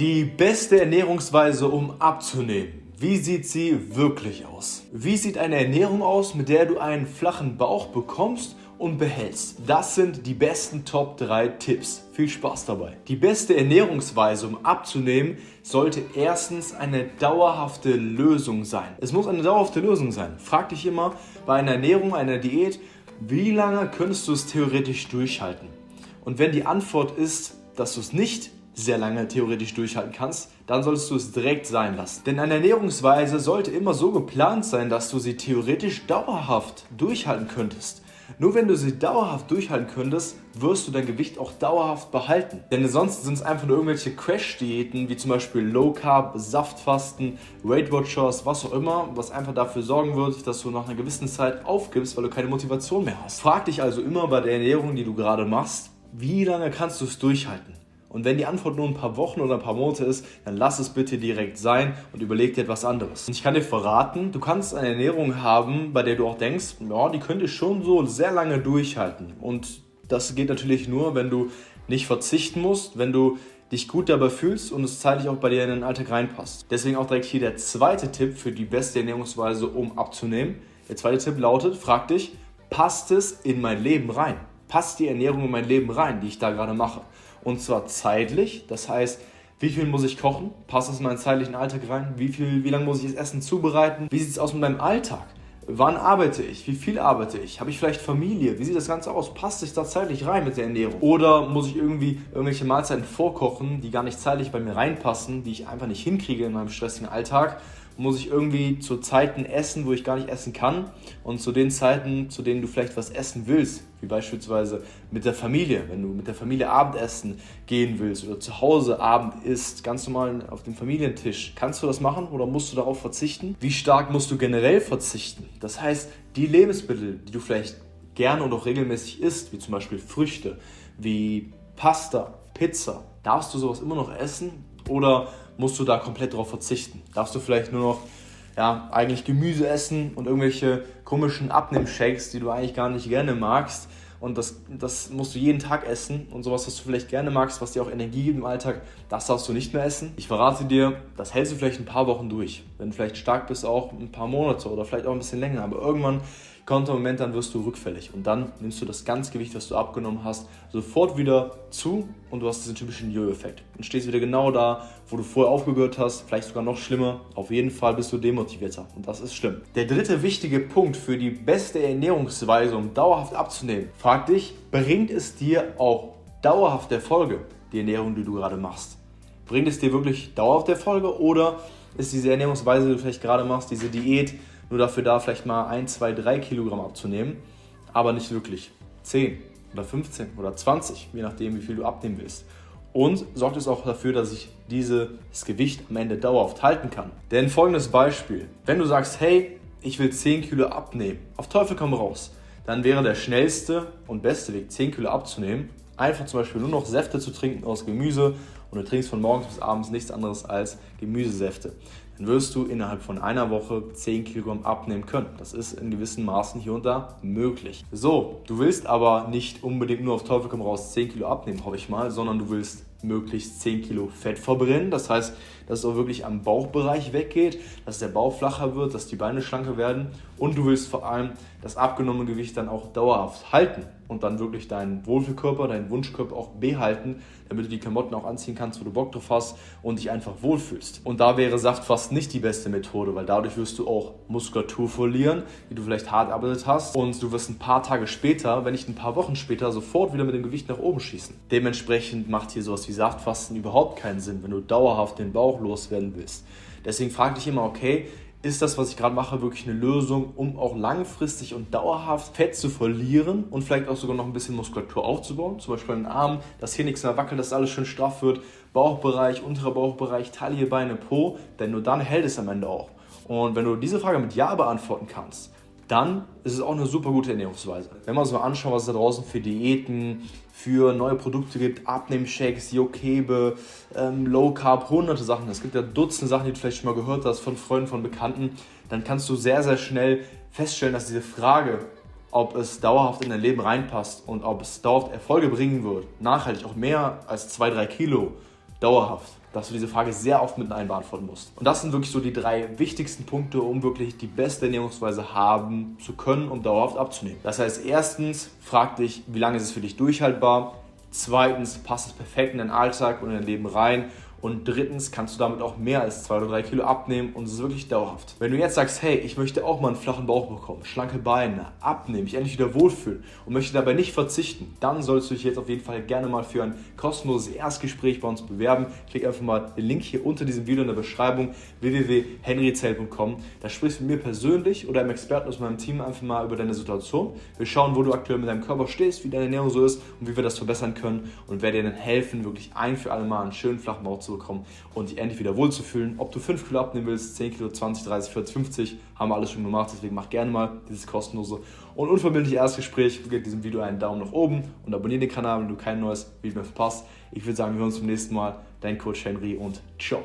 Die beste Ernährungsweise, um abzunehmen. Wie sieht sie wirklich aus? Wie sieht eine Ernährung aus, mit der du einen flachen Bauch bekommst und behältst? Das sind die besten Top 3 Tipps. Viel Spaß dabei. Die beste Ernährungsweise, um abzunehmen, sollte erstens eine dauerhafte Lösung sein. Es muss eine dauerhafte Lösung sein. Frag dich immer bei einer Ernährung, einer Diät, wie lange könntest du es theoretisch durchhalten? Und wenn die Antwort ist, dass du es nicht sehr lange theoretisch durchhalten kannst, dann solltest du es direkt sein lassen. Denn eine Ernährungsweise sollte immer so geplant sein, dass du sie theoretisch dauerhaft durchhalten könntest. Nur wenn du sie dauerhaft durchhalten könntest, wirst du dein Gewicht auch dauerhaft behalten. Denn ansonsten sind es einfach nur irgendwelche Crash-Diäten, wie zum Beispiel Low Carb, Saftfasten, Weight Watchers, was auch immer, was einfach dafür sorgen wird, dass du nach einer gewissen Zeit aufgibst, weil du keine Motivation mehr hast. Frag dich also immer bei der Ernährung, die du gerade machst, wie lange kannst du es durchhalten? Und wenn die Antwort nur ein paar Wochen oder ein paar Monate ist, dann lass es bitte direkt sein und überleg dir etwas anderes. Und ich kann dir verraten, du kannst eine Ernährung haben, bei der du auch denkst, ja, die könnte schon so sehr lange durchhalten. Und das geht natürlich nur, wenn du nicht verzichten musst, wenn du dich gut dabei fühlst und es zeitlich auch bei dir in den Alltag reinpasst. Deswegen auch direkt hier der zweite Tipp für die beste Ernährungsweise, um abzunehmen. Der zweite Tipp lautet, frag dich, passt es in mein Leben rein? Passt die Ernährung in mein Leben rein, die ich da gerade mache? Und zwar zeitlich, das heißt, wie viel muss ich kochen? Passt das in meinen zeitlichen Alltag rein? Wie, viel, wie lange muss ich das Essen zubereiten? Wie sieht es aus mit meinem Alltag? Wann arbeite ich? Wie viel arbeite ich? Habe ich vielleicht Familie? Wie sieht das Ganze aus? Passt sich da zeitlich rein mit der Ernährung? Oder muss ich irgendwie irgendwelche Mahlzeiten vorkochen, die gar nicht zeitlich bei mir reinpassen, die ich einfach nicht hinkriege in meinem stressigen Alltag? Muss ich irgendwie zu Zeiten essen, wo ich gar nicht essen kann und zu den Zeiten, zu denen du vielleicht was essen willst, wie beispielsweise mit der Familie, wenn du mit der Familie Abendessen gehen willst oder zu Hause Abend isst, ganz normal auf dem Familientisch, kannst du das machen oder musst du darauf verzichten? Wie stark musst du generell verzichten? Das heißt, die Lebensmittel, die du vielleicht gerne und auch regelmäßig isst, wie zum Beispiel Früchte, wie Pasta, Pizza, darfst du sowas immer noch essen oder musst du da komplett drauf verzichten. Darfst du vielleicht nur noch ja, eigentlich Gemüse essen und irgendwelche komischen Abnehmshakes, die du eigentlich gar nicht gerne magst. Und das, das musst du jeden Tag essen. Und sowas, was du vielleicht gerne magst, was dir auch Energie gibt im Alltag, das darfst du nicht mehr essen. Ich verrate dir, das hältst du vielleicht ein paar Wochen durch. Wenn du vielleicht stark bist, auch ein paar Monate oder vielleicht auch ein bisschen länger. Aber irgendwann kommt Moment, dann wirst du rückfällig. Und dann nimmst du das ganze Gewicht, was du abgenommen hast, sofort wieder zu und du hast diesen typischen Jojo-Effekt. Und stehst wieder genau da, wo du vorher aufgehört hast, vielleicht sogar noch schlimmer. Auf jeden Fall bist du demotivierter. Und das ist schlimm. Der dritte wichtige Punkt für die beste Ernährungsweise, um dauerhaft abzunehmen, frag dich, bringt es dir auch dauerhaft Erfolge, die Ernährung, die du gerade machst? Bringt es dir wirklich dauerhaft Erfolge oder ist diese Ernährungsweise, die du vielleicht gerade machst, diese Diät, nur dafür da vielleicht mal 1, 2, 3 Kilogramm abzunehmen, aber nicht wirklich. 10 oder 15 oder 20, je nachdem, wie viel du abnehmen willst. Und sorgt es auch dafür, dass ich dieses Gewicht am Ende dauerhaft halten kann. Denn folgendes Beispiel: Wenn du sagst, hey, ich will 10 Kilo abnehmen, auf Teufel komm raus, dann wäre der schnellste und beste Weg, 10 Kilo abzunehmen, einfach zum Beispiel nur noch Säfte zu trinken aus Gemüse. Und du trinkst von morgens bis abends nichts anderes als Gemüsesäfte dann wirst du innerhalb von einer Woche 10 Kilogramm abnehmen können. Das ist in gewissen Maßen hier und da möglich. So, du willst aber nicht unbedingt nur auf Teufel komm raus 10 Kilo abnehmen, hoffe ich mal, sondern du willst möglichst 10 Kilo Fett verbrennen. Das heißt, dass es auch wirklich am Bauchbereich weggeht, dass der Bauch flacher wird, dass die Beine schlanker werden und du willst vor allem das abgenommene Gewicht dann auch dauerhaft halten und dann wirklich deinen Wohlfühlkörper, deinen Wunschkörper auch behalten, damit du die Klamotten auch anziehen kannst, wo du Bock drauf hast und dich einfach wohlfühlst. Und da wäre Saft fast nicht die beste Methode, weil dadurch wirst du auch Muskulatur verlieren, die du vielleicht hart erarbeitet hast und du wirst ein paar Tage später, wenn nicht ein paar Wochen später, sofort wieder mit dem Gewicht nach oben schießen. Dementsprechend macht hier sowas wie Saftfasten überhaupt keinen Sinn, wenn du dauerhaft den Bauch loswerden willst. Deswegen frag dich immer, okay, ist das, was ich gerade mache, wirklich eine Lösung, um auch langfristig und dauerhaft Fett zu verlieren und vielleicht auch sogar noch ein bisschen Muskulatur aufzubauen? Zum Beispiel an den Armen, dass hier nichts mehr wackelt, dass alles schön straff wird. Bauchbereich, unterer Bauchbereich, Taille, Beine, Po, denn nur dann hält es am Ende auch. Und wenn du diese Frage mit Ja beantworten kannst, dann ist es auch eine super gute Ernährungsweise. Wenn wir uns mal anschauen, was es da draußen für Diäten, für neue Produkte gibt, Abnehmshakes, Jokebe, ähm, Low Carb, hunderte Sachen. Es gibt ja Dutzende Sachen, die du vielleicht schon mal gehört hast von Freunden, von Bekannten. Dann kannst du sehr, sehr schnell feststellen, dass diese Frage, ob es dauerhaft in dein Leben reinpasst und ob es dauerhaft Erfolge bringen wird, nachhaltig auch mehr als 2-3 Kilo, dauerhaft, dass du diese Frage sehr oft mit Nein beantworten musst. Und das sind wirklich so die drei wichtigsten Punkte, um wirklich die beste Ernährungsweise haben zu können, um dauerhaft abzunehmen. Das heißt, erstens, frag dich, wie lange ist es für dich durchhaltbar? Zweitens, passt es perfekt in deinen Alltag und in dein Leben rein? Und drittens kannst du damit auch mehr als zwei oder drei Kilo abnehmen und es ist wirklich dauerhaft. Wenn du jetzt sagst, hey, ich möchte auch mal einen flachen Bauch bekommen, schlanke Beine, abnehmen, mich endlich wieder wohlfühlen und möchte dabei nicht verzichten, dann solltest du dich jetzt auf jeden Fall gerne mal für ein kostenloses Erstgespräch bei uns bewerben. Klick einfach mal den Link hier unter diesem Video in der Beschreibung www.henryzell.com. Da sprichst du mit mir persönlich oder einem Experten aus meinem Team einfach mal über deine Situation. Wir schauen, wo du aktuell mit deinem Körper stehst, wie deine Ernährung so ist und wie wir das verbessern können und wer dir dann helfen, wirklich ein für alle Mal einen schönen flachen Bauch zu zu bekommen und dich endlich wieder wohlzufühlen. Ob du 5 Kilo abnehmen willst, 10 Kilo, 20, 30, 40, 50, haben wir alles schon gemacht. Deswegen mach gerne mal dieses kostenlose und unverbindliche Erstgespräch. Gib diesem Video einen Daumen nach oben und abonniere den Kanal, wenn du kein neues Video mehr verpasst. Ich würde sagen, wir hören uns zum nächsten Mal. Dein Coach Henry und ciao.